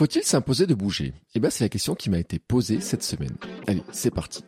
Faut-il s'imposer de bouger? Eh bien, c'est la question qui m'a été posée cette semaine. Allez, c'est parti.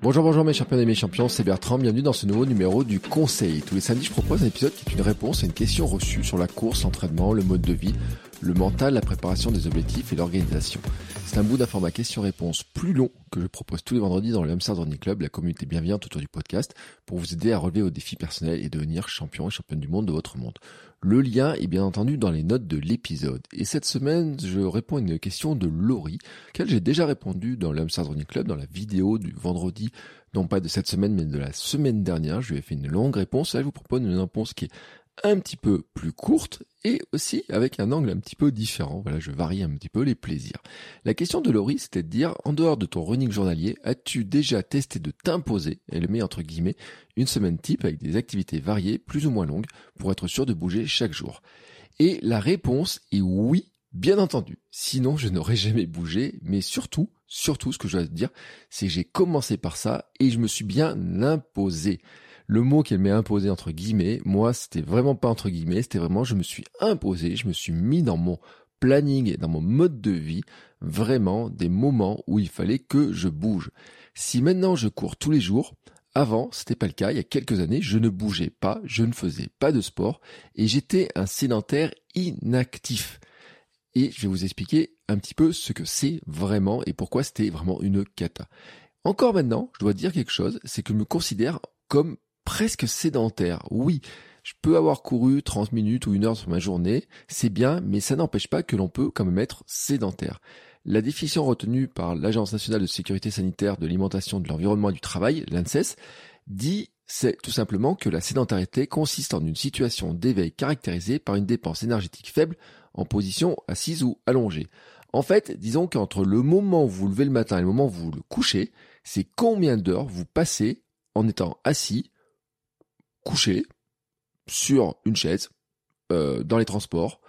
Bonjour, bonjour mes champions et mes champions, c'est Bertrand, bienvenue dans ce nouveau numéro du Conseil. Tous les samedis, je propose un épisode qui est une réponse à une question reçue sur la course, l'entraînement, le mode de vie, le mental, la préparation des objectifs et l'organisation. C'est un bout d'informat question-réponse plus long que je propose tous les vendredis dans le Hamster Running Club, la communauté bienveillante autour du podcast, pour vous aider à relever vos défis personnels et devenir champion et championne du monde de votre monde. Le lien est bien entendu dans les notes de l'épisode. Et cette semaine, je réponds à une question de Laurie, qu'elle j'ai déjà répondu dans Running Club, dans la vidéo du vendredi non pas de cette semaine, mais de la semaine dernière. Je lui ai fait une longue réponse. Là, je vous propose une réponse qui est un petit peu plus courte et aussi avec un angle un petit peu différent. Voilà, je varie un petit peu les plaisirs. La question de Laurie, c'était de dire, en dehors de ton running journalier, as-tu déjà testé de t'imposer, et le met entre guillemets, une semaine type avec des activités variées, plus ou moins longues, pour être sûr de bouger chaque jour? Et la réponse est oui, bien entendu. Sinon, je n'aurais jamais bougé, mais surtout, surtout, ce que je dois te dire, c'est que j'ai commencé par ça et je me suis bien imposé le mot qu'elle m'est imposé entre guillemets, moi, c'était vraiment pas entre guillemets, c'était vraiment je me suis imposé, je me suis mis dans mon planning et dans mon mode de vie vraiment des moments où il fallait que je bouge. Si maintenant je cours tous les jours, avant, c'était pas le cas. Il y a quelques années, je ne bougeais pas, je ne faisais pas de sport et j'étais un sédentaire inactif. Et je vais vous expliquer un petit peu ce que c'est vraiment et pourquoi c'était vraiment une cata. Encore maintenant, je dois dire quelque chose, c'est que je me considère comme presque sédentaire. Oui, je peux avoir couru 30 minutes ou une heure sur ma journée, c'est bien, mais ça n'empêche pas que l'on peut quand même être sédentaire. La définition retenue par l'Agence nationale de sécurité sanitaire de l'alimentation, de l'environnement et du travail, l'ANSES, dit c'est tout simplement que la sédentarité consiste en une situation d'éveil caractérisée par une dépense énergétique faible en position assise ou allongée. En fait, disons qu'entre le moment où vous levez le matin et le moment où vous le couchez, c'est combien d'heures vous passez en étant assis couché sur une chaise, euh, dans les transports,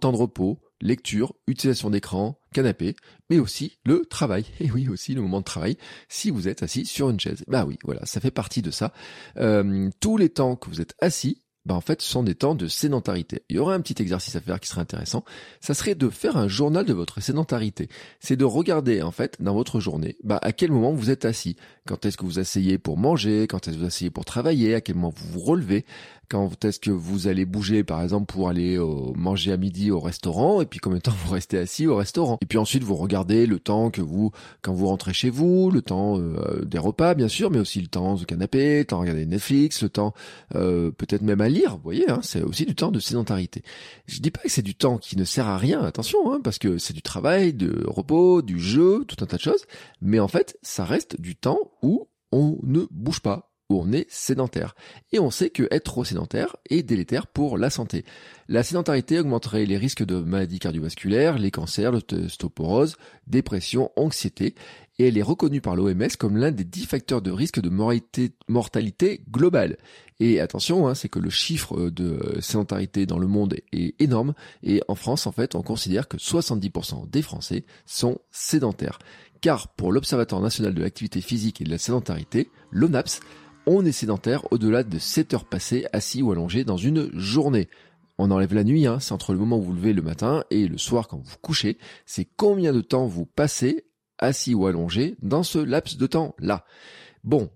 temps de repos, lecture, utilisation d'écran, canapé, mais aussi le travail. Et oui, aussi le moment de travail, si vous êtes assis sur une chaise. Bah oui, voilà, ça fait partie de ça. Euh, tous les temps que vous êtes assis, bah en fait, ce sont des temps de sédentarité. Il y aurait un petit exercice à faire qui serait intéressant. Ça serait de faire un journal de votre sédentarité. C'est de regarder, en fait, dans votre journée, bah, à quel moment vous êtes assis. Quand est-ce que vous asseyez pour manger? Quand est-ce que vous asseyez pour travailler? À quel moment vous vous relevez? Quand est-ce que vous allez bouger, par exemple, pour aller euh, manger à midi au restaurant, et puis combien de temps vous restez assis au restaurant. Et puis ensuite, vous regardez le temps que vous, quand vous rentrez chez vous, le temps euh, des repas, bien sûr, mais aussi le temps du canapé, le temps de regarder Netflix, le temps euh, peut-être même à lire, vous voyez, hein, c'est aussi du temps de sédentarité. Je dis pas que c'est du temps qui ne sert à rien, attention, hein, parce que c'est du travail, de repos, du jeu, tout un tas de choses, mais en fait, ça reste du temps où on ne bouge pas, où on est sédentaire. Et on sait que être trop sédentaire est délétère pour la santé. La sédentarité augmenterait les risques de maladies cardiovasculaires, les cancers, l'osteoporose, dépression, anxiété, et elle est reconnue par l'OMS comme l'un des dix facteurs de risque de mortalité, globale. Et attention, hein, c'est que le chiffre de sédentarité dans le monde est énorme, et en France, en fait, on considère que 70% des Français sont sédentaires. Car pour l'Observatoire national de l'activité physique et de la sédentarité, l'ONAPS, on est sédentaire au-delà de 7 heures passées assis ou allongé dans une journée. On enlève la nuit, hein, c'est entre le moment où vous levez le matin et le soir quand vous couchez, c'est combien de temps vous passez assis ou allongé dans ce laps de temps-là? Bon,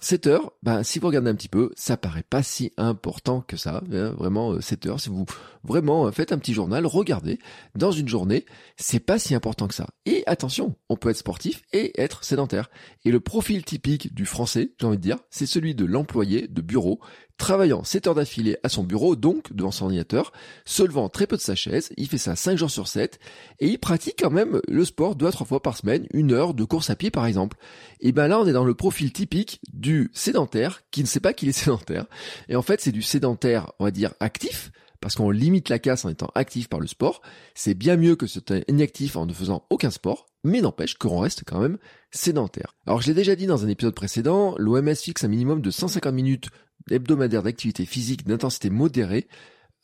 7 heures, ben, si vous regardez un petit peu, ça paraît pas si important que ça. Hein, vraiment, 7 euh, heures, si vous vraiment euh, faites un petit journal, regardez, dans une journée, c'est pas si important que ça. Et attention, on peut être sportif et être sédentaire. Et le profil typique du français, j'ai envie de dire, c'est celui de l'employé de bureau, travaillant 7 heures d'affilée à son bureau, donc devant son ordinateur, se levant très peu de sa chaise, il fait ça 5 jours sur 7, et il pratique quand même le sport 2 à 3 fois par semaine, une heure de course à pied par exemple. Et ben là on est dans le profil typique du sédentaire qui ne sait pas qu'il est sédentaire, et en fait c'est du sédentaire, on va dire, actif, parce qu'on limite la casse en étant actif par le sport, c'est bien mieux que ce inactif en ne faisant aucun sport, mais n'empêche qu'on reste quand même sédentaire. Alors je l'ai déjà dit dans un épisode précédent, l'OMS fixe un minimum de 150 minutes hebdomadaires d'activité physique d'intensité modérée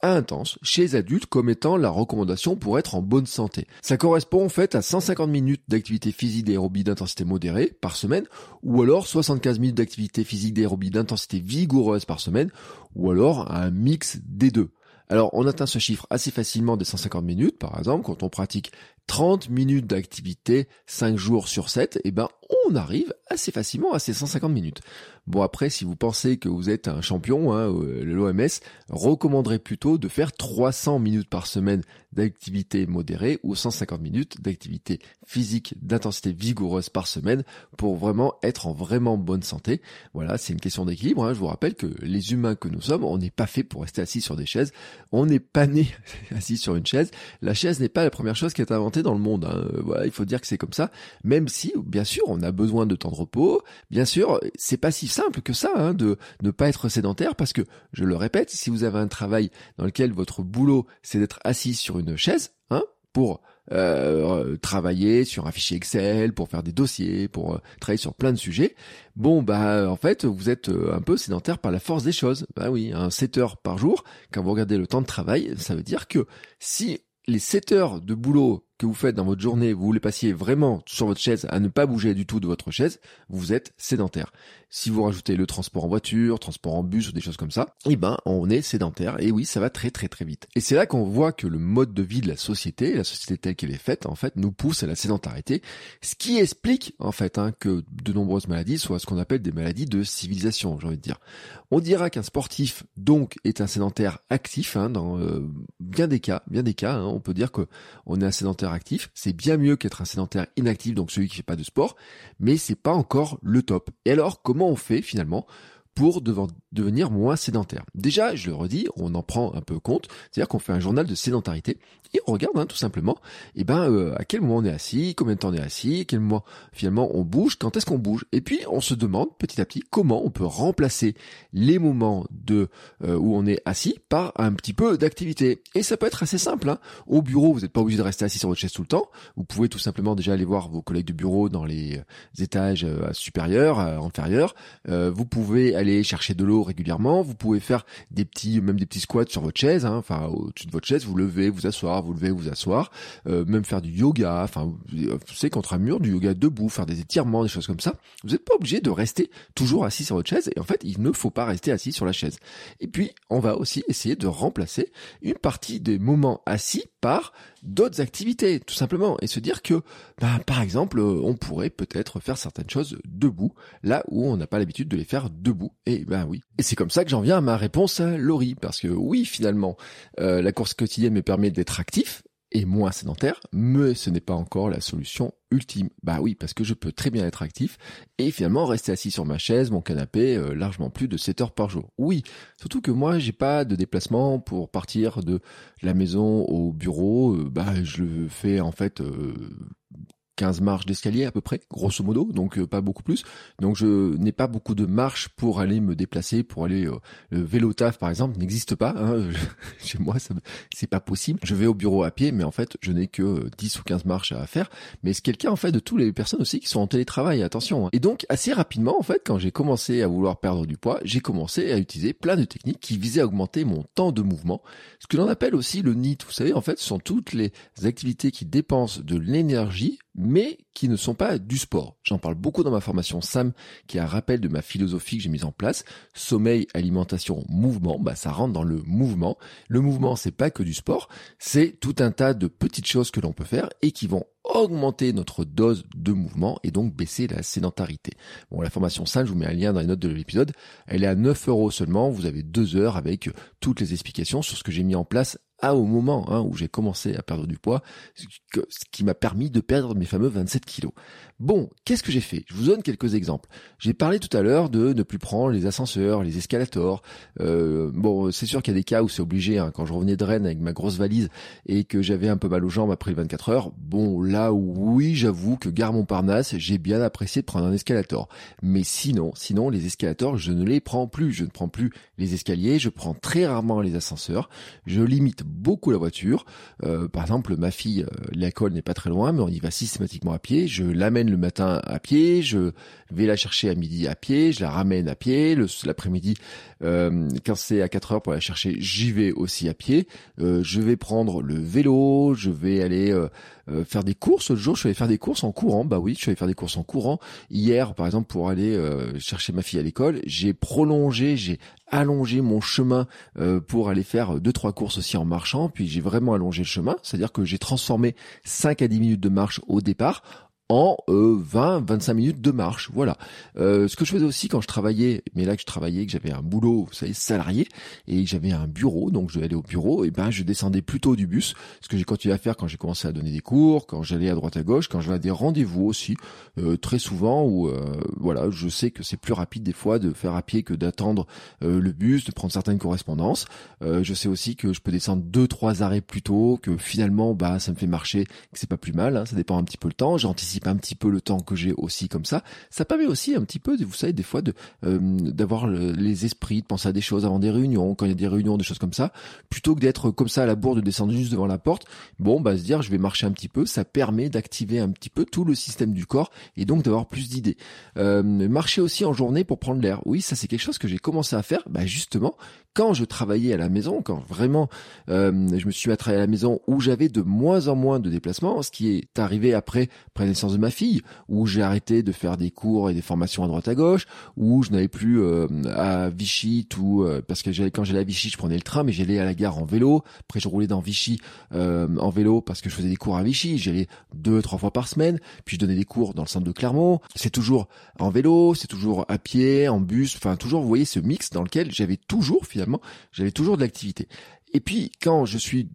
à intense chez les adultes comme étant la recommandation pour être en bonne santé. Ça correspond en fait à 150 minutes d'activité physique d'aérobie d'intensité modérée par semaine ou alors 75 minutes d'activité physique d'aérobie d'intensité vigoureuse par semaine ou alors un mix des deux. Alors, on atteint ce chiffre assez facilement des 150 minutes, par exemple, quand on pratique 30 minutes d'activité 5 jours sur 7, et eh ben, on arrive assez facilement à ces 150 minutes. Bon, après, si vous pensez que vous êtes un champion, hein, euh, l'OMS recommanderait plutôt de faire 300 minutes par semaine d'activité modérée ou 150 minutes d'activité physique d'intensité vigoureuse par semaine pour vraiment être en vraiment bonne santé. Voilà, c'est une question d'équilibre. Hein. Je vous rappelle que les humains que nous sommes, on n'est pas fait pour rester assis sur des chaises. On n'est pas né assis sur une chaise. La chaise n'est pas la première chose qui est inventée dans le monde. Hein. Voilà, il faut dire que c'est comme ça. Même si, bien sûr, on a besoin de temps de repos. Bien sûr, c'est pas si simple que ça hein, de ne pas être sédentaire parce que, je le répète, si vous avez un travail dans lequel votre boulot c'est d'être assis sur une chaise, hein, pour euh, travailler sur un fichier Excel, pour faire des dossiers, pour euh, travailler sur plein de sujets, bon bah en fait vous êtes euh, un peu sédentaire par la force des choses. Bah oui, un 7 heures par jour, quand vous regardez le temps de travail, ça veut dire que si les 7 heures de boulot que vous faites dans votre journée, vous les passiez vraiment sur votre chaise à ne pas bouger du tout de votre chaise, vous êtes sédentaire. Si vous rajoutez le transport en voiture, transport en bus ou des choses comme ça, eh ben on est sédentaire. Et oui, ça va très très très vite. Et c'est là qu'on voit que le mode de vie de la société, la société telle qu'elle est faite, en fait, nous pousse à la sédentarité, ce qui explique en fait hein, que de nombreuses maladies soient ce qu'on appelle des maladies de civilisation, j'ai envie de dire. On dira qu'un sportif donc est un sédentaire actif hein, dans euh, bien des cas, bien des cas. Hein, on peut dire que on est un sédentaire actif, c'est bien mieux qu'être un sédentaire inactif, donc celui qui fait pas de sport, mais c'est pas encore le top. Et alors, comment on fait finalement pour devenir moins sédentaire. Déjà, je le redis, on en prend un peu compte, c'est-à-dire qu'on fait un journal de sédentarité et on regarde hein, tout simplement, eh ben euh, à quel moment on est assis, combien de temps on est assis, quel moment finalement on bouge, quand est-ce qu'on bouge, et puis on se demande petit à petit comment on peut remplacer les moments de euh, où on est assis par un petit peu d'activité. Et ça peut être assez simple. Hein. Au bureau, vous n'êtes pas obligé de rester assis sur votre chaise tout le temps. Vous pouvez tout simplement déjà aller voir vos collègues de bureau dans les euh, étages supérieurs, inférieurs. vous pouvez aller chercher de l'eau régulièrement. Vous pouvez faire des petits, même des petits squats sur votre chaise. Hein. Enfin, au-dessus de votre chaise, vous levez, vous asseoir, vous levez, vous asseoir. Euh, même faire du yoga. Enfin, vous savez contre un mur, du yoga debout, faire des étirements, des choses comme ça. Vous n'êtes pas obligé de rester toujours assis sur votre chaise. Et en fait, il ne faut pas rester assis sur la chaise. Et puis, on va aussi essayer de remplacer une partie des moments assis par d'autres activités, tout simplement, et se dire que, bah, par exemple, euh, on pourrait peut-être faire certaines choses debout, là où on n'a pas l'habitude de les faire debout. Et ben oui. Et c'est comme ça que j'en viens à ma réponse à Laurie, parce que oui, finalement, euh, la course quotidienne me permet d'être actif, et moins sédentaire, mais ce n'est pas encore la solution ultime. Bah oui, parce que je peux très bien être actif et finalement rester assis sur ma chaise, mon canapé, euh, largement plus de 7 heures par jour. Oui, surtout que moi, j'ai pas de déplacement pour partir de la maison au bureau. Euh, bah, je le fais en fait euh, 15 marches d'escalier à peu près, grosso modo, donc euh, pas beaucoup plus. Donc je n'ai pas beaucoup de marches pour aller me déplacer, pour aller euh, le vélo taf par exemple n'existe pas. Hein. Chez moi, c'est pas possible. Je vais au bureau à pied, mais en fait, je n'ai que 10 ou 15 marches à faire. Mais c'est quelqu'un en fait de toutes les personnes aussi qui sont en télétravail. Attention. Hein. Et donc assez rapidement, en fait, quand j'ai commencé à vouloir perdre du poids, j'ai commencé à utiliser plein de techniques qui visaient à augmenter mon temps de mouvement, ce que l'on appelle aussi le NIT. Vous savez, en fait, ce sont toutes les activités qui dépensent de l'énergie mais qui ne sont pas du sport. J'en parle beaucoup dans ma formation SAM, qui est un rappel de ma philosophie que j'ai mise en place. Sommeil, alimentation, mouvement, bah ça rentre dans le mouvement. Le mouvement, c'est pas que du sport, c'est tout un tas de petites choses que l'on peut faire et qui vont augmenter notre dose de mouvement et donc baisser la sédentarité. Bon, la formation SAM, je vous mets un lien dans les notes de l'épisode. Elle est à 9 euros seulement. Vous avez deux heures avec toutes les explications sur ce que j'ai mis en place au moment hein, où j'ai commencé à perdre du poids, ce qui m'a permis de perdre mes fameux 27 kilos. Bon, qu'est-ce que j'ai fait? Je vous donne quelques exemples. J'ai parlé tout à l'heure de ne plus prendre les ascenseurs, les escalators. Euh, bon, c'est sûr qu'il y a des cas où c'est obligé. Hein, quand je revenais de Rennes avec ma grosse valise et que j'avais un peu mal aux jambes après les 24 heures, bon, là oui, j'avoue que gare Montparnasse, j'ai bien apprécié de prendre un escalator. Mais sinon, sinon les escalators, je ne les prends plus. Je ne prends plus les escaliers, je prends très rarement les ascenseurs. Je limite beaucoup la voiture. Euh, par exemple, ma fille, euh, l'école n'est pas très loin, mais on y va systématiquement à pied. Je l'amène le matin à pied, je vais la chercher à midi à pied, je la ramène à pied. L'après-midi, euh, quand c'est à 4 heures pour la chercher, j'y vais aussi à pied. Euh, je vais prendre le vélo, je vais aller euh, euh, faire des courses. Le jour, je suis allé faire des courses en courant. Bah oui, je suis allé faire des courses en courant. Hier, par exemple, pour aller chercher ma fille à l'école, j'ai prolongé, j'ai allongé mon chemin pour aller faire deux trois courses aussi en marchant. Puis j'ai vraiment allongé le chemin, c'est-à-dire que j'ai transformé 5 à 10 minutes de marche au départ en 20-25 euh, minutes de marche. Voilà. Euh, ce que je faisais aussi quand je travaillais, mais là que je travaillais, que j'avais un boulot, vous savez, salarié, et que j'avais un bureau, donc je devais aller au bureau, et ben je descendais plutôt du bus, ce que j'ai continué à faire quand j'ai commencé à donner des cours, quand j'allais à droite à gauche, quand je vais à des rendez-vous aussi, euh, très souvent où voilà, je sais que c'est plus rapide des fois de faire à pied que d'attendre le bus, de prendre certaines correspondances. je sais aussi que je peux descendre deux trois arrêts plus tôt, que finalement bah ça me fait marcher, que c'est pas plus mal, hein, ça dépend un petit peu le temps. J'anticipe un petit peu le temps que j'ai aussi comme ça. Ça permet aussi un petit peu, vous savez, des fois euh, d'avoir les esprits, de penser à des choses avant des réunions, quand il y a des réunions, des choses comme ça, plutôt que d'être comme ça à la bourre, de descendre juste devant la porte. Bon, bah se dire, je vais marcher un petit peu, ça permet d'activer un petit peu tout le système du corps et donc d'avoir plus d'idées. Euh, marcher aussi en journée pour prendre l'air. Oui, ça c'est quelque chose que j'ai commencé à faire, bah justement quand je travaillais à la maison, quand vraiment euh, je me suis mis à travailler à la maison, où j'avais de moins en moins de déplacements, ce qui est arrivé après, après de ma fille, où j'ai arrêté de faire des cours et des formations à droite à gauche, où je n'avais plus euh, à Vichy tout, euh, parce que quand j'allais à Vichy, je prenais le train, mais j'allais à la gare en vélo. Après, je roulais dans Vichy en vélo parce que je faisais des cours à Vichy. J'allais deux, trois fois par semaine. Puis je donnais des cours dans le centre de Clermont. C'est toujours en vélo, c'est toujours à pied, en bus, enfin toujours, vous voyez, ce mix dans lequel j'avais toujours finalement j'avais toujours de l'activité. Et puis quand je suis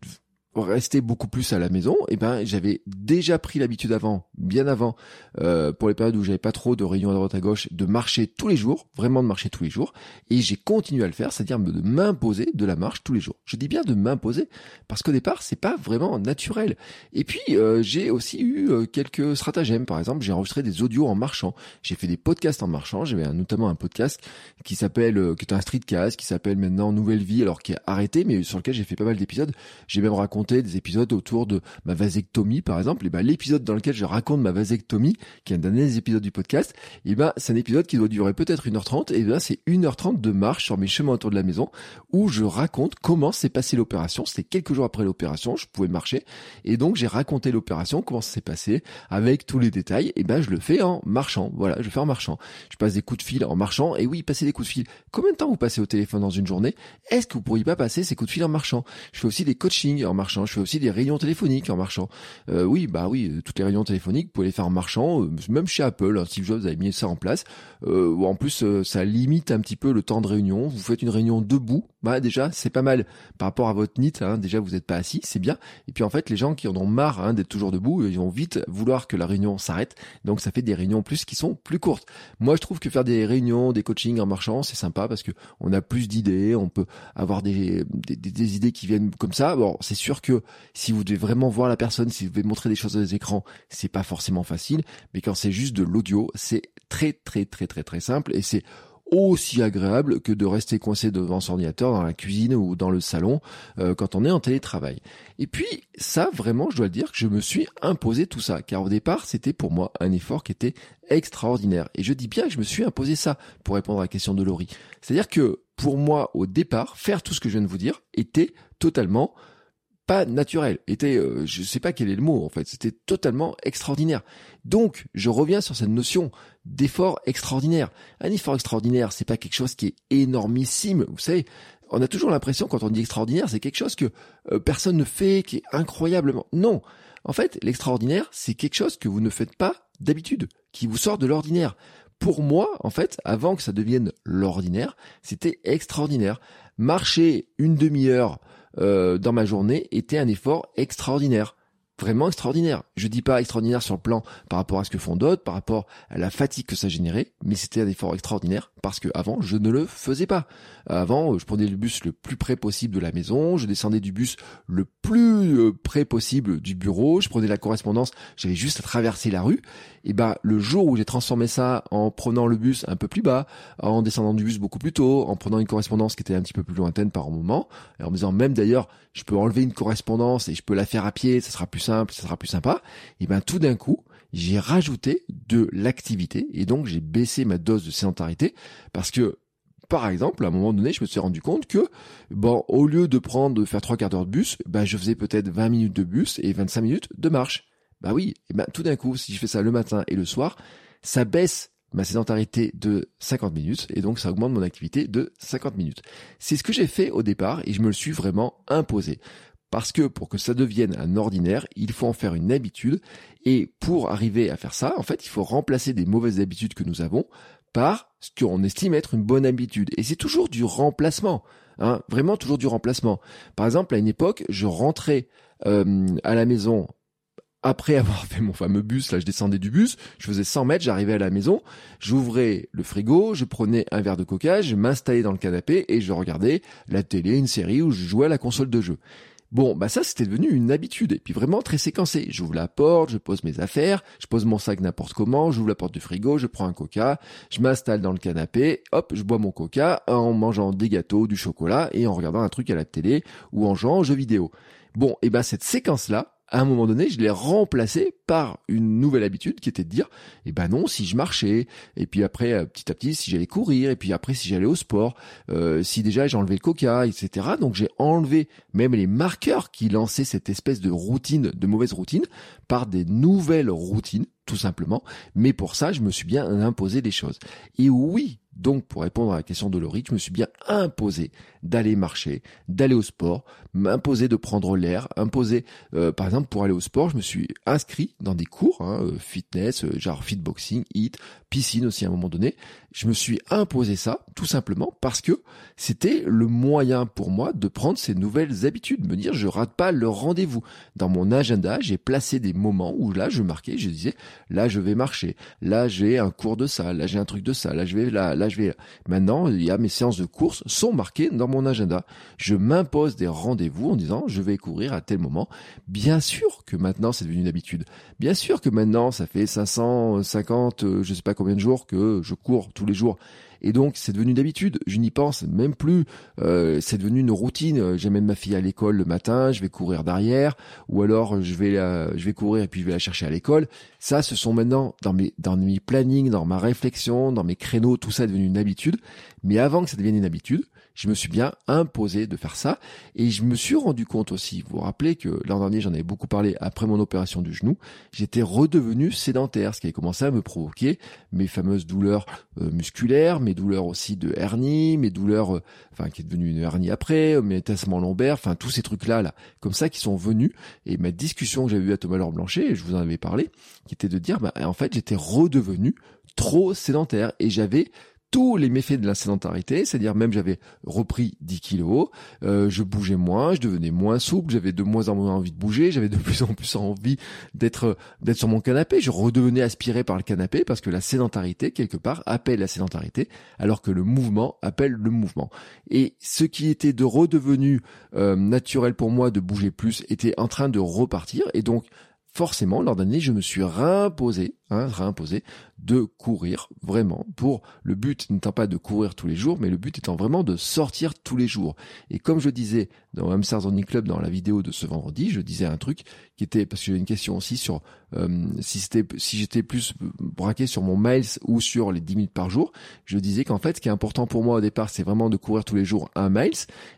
rester beaucoup plus à la maison, eh ben j'avais déjà pris l'habitude avant, bien avant, euh, pour les périodes où j'avais pas trop de réunions à droite à gauche, de marcher tous les jours, vraiment de marcher tous les jours, et j'ai continué à le faire, c'est-à-dire de m'imposer de la marche tous les jours. Je dis bien de m'imposer parce qu'au départ c'est pas vraiment naturel. Et puis euh, j'ai aussi eu euh, quelques stratagèmes, par exemple j'ai enregistré des audios en marchant, j'ai fait des podcasts en marchant, j'avais notamment un podcast qui s'appelle, qui est un streetcast, qui s'appelle maintenant Nouvelle Vie, alors qui est arrêté, mais sur lequel j'ai fait pas mal d'épisodes. J'ai même raconté des épisodes autour de ma vasectomie, par exemple, et ben l'épisode dans lequel je raconte ma vasectomie, qui est un dernier épisode du podcast, et ben c'est un épisode qui doit durer peut-être 1h30, et ben c'est 1h30 de marche sur mes chemins autour de la maison, où je raconte comment s'est passée l'opération. C'était quelques jours après l'opération, je pouvais marcher, et donc j'ai raconté l'opération, comment ça s'est passé, avec tous les détails, et ben je le fais en marchant. Voilà, je le fais en marchant. Je passe des coups de fil en marchant, et oui, passer des coups de fil. Combien de temps vous passez au téléphone dans une journée? Est-ce que vous pourriez pas passer ces coups de fil en marchant? Je fais aussi des coachings en marchant. Je fais aussi des réunions téléphoniques en marchant. Euh, oui, bah oui, euh, toutes les réunions téléphoniques, vous pouvez les faire en marchant. Euh, même chez Apple, hein, Steve Jobs avait mis ça en place. Euh, en plus, ça limite un petit peu le temps de réunion. Vous faites une réunion debout, bah déjà, c'est pas mal par rapport à votre NIT. Hein, déjà, vous n'êtes pas assis, c'est bien. Et puis en fait, les gens qui en ont marre hein, d'être toujours debout, ils vont vite vouloir que la réunion s'arrête. Donc ça fait des réunions plus qui sont plus courtes. Moi, je trouve que faire des réunions, des coachings en marchant, c'est sympa parce que on a plus d'idées, on peut avoir des, des, idées qui viennent comme ça. Bon, c'est sûr que si vous devez vraiment voir la personne, si vous devez montrer des choses dans les écrans, c'est pas forcément facile. Mais quand c'est juste de l'audio, c'est très très très très très simple et c'est aussi agréable que de rester coincé devant son ordinateur dans la cuisine ou dans le salon euh, quand on est en télétravail. Et puis ça, vraiment, je dois le dire que je me suis imposé tout ça, car au départ, c'était pour moi un effort qui était extraordinaire. Et je dis bien que je me suis imposé ça pour répondre à la question de Laurie. C'est-à-dire que pour moi, au départ, faire tout ce que je viens de vous dire était totalement pas naturel, était, euh, je sais pas quel est le mot en fait, c'était totalement extraordinaire. Donc, je reviens sur cette notion d'effort extraordinaire. Un effort extraordinaire, c'est pas quelque chose qui est énormissime, vous savez. On a toujours l'impression quand on dit extraordinaire, c'est quelque chose que euh, personne ne fait, qui est incroyablement. Non, en fait, l'extraordinaire, c'est quelque chose que vous ne faites pas d'habitude, qui vous sort de l'ordinaire. Pour moi, en fait, avant que ça devienne l'ordinaire, c'était extraordinaire. Marcher une demi-heure dans ma journée était un effort extraordinaire vraiment extraordinaire. Je dis pas extraordinaire sur le plan par rapport à ce que font d'autres, par rapport à la fatigue que ça générait, mais c'était un effort extraordinaire parce que avant je ne le faisais pas. Avant, je prenais le bus le plus près possible de la maison, je descendais du bus le plus euh, près possible du bureau, je prenais la correspondance, j'avais juste à traverser la rue. Et ben le jour où j'ai transformé ça en prenant le bus un peu plus bas, en descendant du bus beaucoup plus tôt, en prenant une correspondance qui était un petit peu plus lointaine par moment, et en me disant même d'ailleurs, je peux enlever une correspondance et je peux la faire à pied, ça sera plus ça sera plus sympa. Et ben tout d'un coup, j'ai rajouté de l'activité et donc j'ai baissé ma dose de sédentarité parce que par exemple, à un moment donné, je me suis rendu compte que, bon, au lieu de prendre, de faire trois quarts d'heure de bus, ben, je faisais peut-être 20 minutes de bus et 25 minutes de marche. Bah oui, et ben, tout d'un coup, si je fais ça le matin et le soir, ça baisse ma sédentarité de 50 minutes et donc ça augmente mon activité de 50 minutes. C'est ce que j'ai fait au départ et je me le suis vraiment imposé. Parce que pour que ça devienne un ordinaire, il faut en faire une habitude. Et pour arriver à faire ça, en fait, il faut remplacer des mauvaises habitudes que nous avons par ce qu'on estime être une bonne habitude. Et c'est toujours du remplacement. Hein, vraiment toujours du remplacement. Par exemple, à une époque, je rentrais euh, à la maison après avoir fait mon fameux bus, là je descendais du bus, je faisais 100 mètres, j'arrivais à la maison, j'ouvrais le frigo, je prenais un verre de coca, je m'installais dans le canapé et je regardais la télé, une série où je jouais à la console de jeu. Bon, bah ça c'était devenu une habitude et puis vraiment très séquencé. J'ouvre la porte, je pose mes affaires, je pose mon sac n'importe comment, j'ouvre la porte du frigo, je prends un coca, je m'installe dans le canapé, hop, je bois mon coca en mangeant des gâteaux, du chocolat et en regardant un truc à la télé ou en jouant aux jeux vidéo. Bon, et ben cette séquence là, à un moment donné, je l'ai remplacé par une nouvelle habitude qui était de dire, eh ben non, si je marchais, et puis après, euh, petit à petit, si j'allais courir, et puis après, si j'allais au sport, euh, si déjà j'ai enlevé le coca, etc. Donc j'ai enlevé même les marqueurs qui lançaient cette espèce de routine, de mauvaise routine, par des nouvelles routines, tout simplement. Mais pour ça, je me suis bien imposé des choses. Et oui, donc, pour répondre à la question de Laurie, je me suis bien imposé d'aller marcher, d'aller au sport, m'imposer de prendre l'air, imposer, euh, par exemple, pour aller au sport, je me suis inscrit dans des cours, hein, euh, fitness, euh, genre fitboxing, hit, piscine aussi à un moment donné. Je me suis imposé ça, tout simplement, parce que c'était le moyen pour moi de prendre ces nouvelles habitudes, me dire je rate pas le rendez-vous. Dans mon agenda, j'ai placé des moments où là, je marquais, je disais, là, je vais marcher, là, j'ai un cours de ça, là, j'ai un truc de ça, là, je vais là, là, je vais. Maintenant, il y a mes séances de course sont marquées dans mon agenda. Je m'impose des rendez-vous en disant, je vais courir à tel moment. Bien sûr que maintenant, c'est devenu une habitude. Bien sûr que maintenant, ça fait 550, euh, je sais pas combien de jours que je cours tous les jours. Et donc c'est devenu d'habitude, je n'y pense même plus, euh, c'est devenu une routine. J'amène ma fille à l'école le matin, je vais courir derrière, ou alors je vais je vais courir et puis je vais la chercher à l'école. Ça, ce sont maintenant dans mes dans mes plannings, dans ma réflexion, dans mes créneaux, tout ça est devenu une habitude. Mais avant que ça devienne une habitude, je me suis bien imposé de faire ça. Et je me suis rendu compte aussi, vous vous rappelez que l'an dernier j'en avais beaucoup parlé après mon opération du genou, j'étais redevenu sédentaire, ce qui avait commencé à me provoquer mes fameuses douleurs euh, musculaires, mes douleurs aussi de hernie, mes douleurs, euh, enfin qui est devenue une hernie après, euh, mes tassements lombaires, enfin tous ces trucs là comme ça qui sont venus. Et ma discussion que j'avais eue à Thomas Laure Blanchet, et je vous en avais parlé, qui était de dire, bah, en fait j'étais redevenu trop sédentaire. Et j'avais tous les méfaits de la sédentarité, c'est-à-dire même j'avais repris 10 kilos, euh, je bougeais moins, je devenais moins souple, j'avais de moins en moins envie de bouger, j'avais de plus en plus envie d'être sur mon canapé, je redevenais aspiré par le canapé parce que la sédentarité quelque part appelle la sédentarité, alors que le mouvement appelle le mouvement. Et ce qui était de redevenu euh, naturel pour moi de bouger plus était en train de repartir et donc forcément, lors d'année, je me suis réimposé, hein, réimposé de courir vraiment pour le but n'étant pas de courir tous les jours, mais le but étant vraiment de sortir tous les jours. Et comme je disais dans Hamsters Running Club dans la vidéo de ce vendredi, je disais un truc qui était parce que j'ai une question aussi sur euh, si c'était si j'étais plus braqué sur mon miles ou sur les 10 minutes par jour. Je disais qu'en fait, ce qui est important pour moi au départ, c'est vraiment de courir tous les jours un miles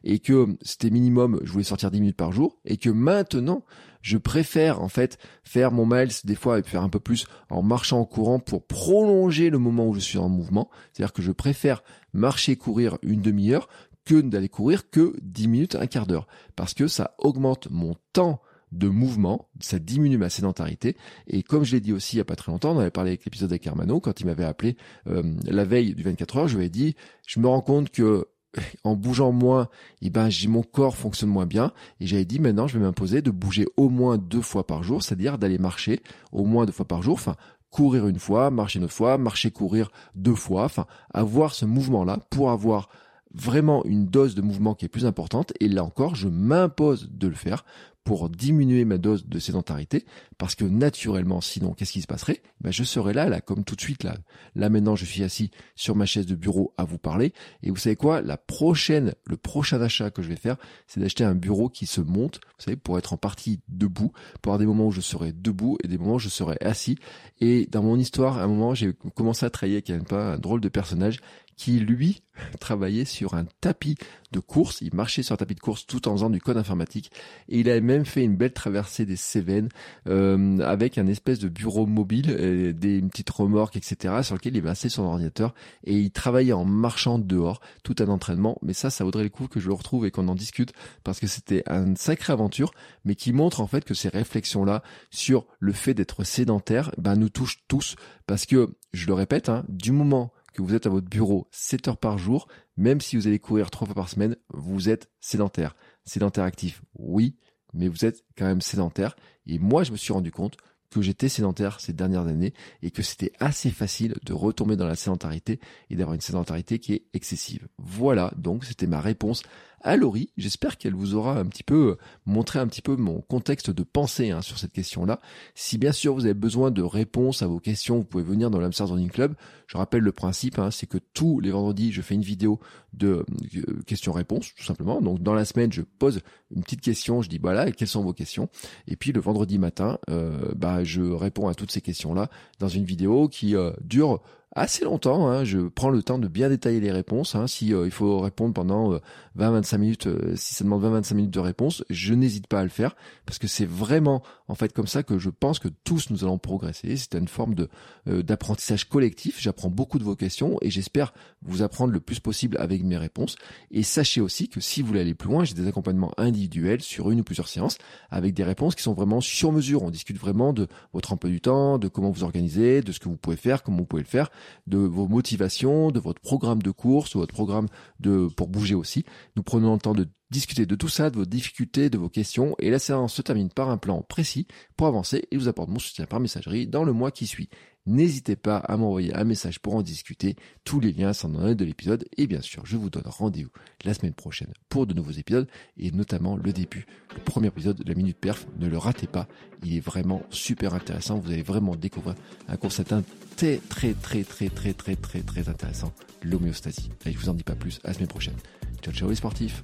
et que c'était minimum, je voulais sortir 10 minutes par jour et que maintenant je préfère en fait faire mon miles des fois et faire un peu plus en marchant en courant pour prolonger le moment où je suis en mouvement. C'est-à-dire que je préfère marcher, courir une demi-heure que d'aller courir que 10 minutes, un quart d'heure. Parce que ça augmente mon temps de mouvement, ça diminue ma sédentarité. Et comme je l'ai dit aussi il y a pas très longtemps, on avait parlé avec l'épisode avec quand il m'avait appelé euh, la veille du 24 heures, je lui ai dit, je me rends compte que en bougeant moins, eh ben, j'ai mon corps fonctionne moins bien. Et j'avais dit maintenant, je vais m'imposer de bouger au moins deux fois par jour, c'est-à-dire d'aller marcher au moins deux fois par jour. Enfin, courir une fois, marcher une fois, marcher, courir deux fois. Enfin, avoir ce mouvement-là pour avoir vraiment une dose de mouvement qui est plus importante. Et là encore, je m'impose de le faire pour diminuer ma dose de sédentarité, parce que naturellement, sinon, qu'est-ce qui se passerait? Ben, Je serais là, là, comme tout de suite, là. Là, maintenant, je suis assis sur ma chaise de bureau à vous parler, et vous savez quoi? La prochaine, le prochain achat que je vais faire, c'est d'acheter un bureau qui se monte, vous savez, pour être en partie debout, pour avoir des moments où je serai debout et des moments où je serai assis. Et dans mon histoire, à un moment, j'ai commencé à travailler avec un, un drôle de personnage qui lui travaillait sur un tapis de course. Il marchait sur un tapis de course tout en faisant du code informatique. Et il a même fait une belle traversée des Cévennes euh, avec un espèce de bureau mobile, euh, des petites remorques, etc. sur lequel il avait son ordinateur et il travaillait en marchant dehors, tout un entraînement. Mais ça, ça vaudrait le coup que je le retrouve et qu'on en discute parce que c'était une sacrée aventure, mais qui montre en fait que ces réflexions-là sur le fait d'être sédentaire, ben, nous touchent tous parce que, je le répète, hein, du moment que vous êtes à votre bureau 7 heures par jour, même si vous allez courir 3 fois par semaine, vous êtes sédentaire. Sédentaire actif, oui, mais vous êtes quand même sédentaire. Et moi, je me suis rendu compte que j'étais sédentaire ces dernières années et que c'était assez facile de retomber dans la sédentarité et d'avoir une sédentarité qui est excessive. Voilà, donc c'était ma réponse à Laurie. J'espère qu'elle vous aura un petit peu euh, montré un petit peu mon contexte de pensée hein, sur cette question-là. Si bien sûr vous avez besoin de réponses à vos questions, vous pouvez venir dans l'Amsterdam Running Club. Je rappelle le principe, hein, c'est que tous les vendredis, je fais une vidéo de euh, questions-réponses, tout simplement. Donc dans la semaine, je pose une petite question, je dis voilà, quelles sont vos questions? Et puis le vendredi matin, euh, bah, je réponds à toutes ces questions-là dans une vidéo qui dure assez longtemps. Hein. Je prends le temps de bien détailler les réponses. Hein. Si euh, il faut répondre pendant 20-25 euh, minutes, euh, si ça demande 20-25 minutes de réponse, je n'hésite pas à le faire parce que c'est vraiment en fait comme ça que je pense que tous nous allons progresser. C'est une forme de d'apprentissage collectif. J'apprends beaucoup de vos questions et j'espère vous apprendre le plus possible avec mes réponses. Et sachez aussi que si vous voulez aller plus loin, j'ai des accompagnements individuels sur une ou plusieurs séances avec des réponses qui sont vraiment sur mesure. On discute vraiment de votre emploi du temps, de comment vous organisez, de ce que vous pouvez faire, comment vous pouvez le faire de vos motivations, de votre programme de course, de votre programme de pour bouger aussi. Nous prenons le temps de discuter de tout ça, de vos difficultés, de vos questions, et la séance se termine par un plan précis pour avancer et vous apporte mon soutien par messagerie dans le mois qui suit. N'hésitez pas à m'envoyer un message pour en discuter. Tous les liens sont dans la de l'épisode. Et bien sûr, je vous donne rendez-vous la semaine prochaine pour de nouveaux épisodes et notamment le début, le premier épisode de la Minute Perf. Ne le ratez pas. Il est vraiment super intéressant. Vous allez vraiment découvrir un concept très, très, très, très, très, très, très, très intéressant. L'homéostasie. Je vous en dis pas plus. À la semaine prochaine. Ciao, ciao les sportifs.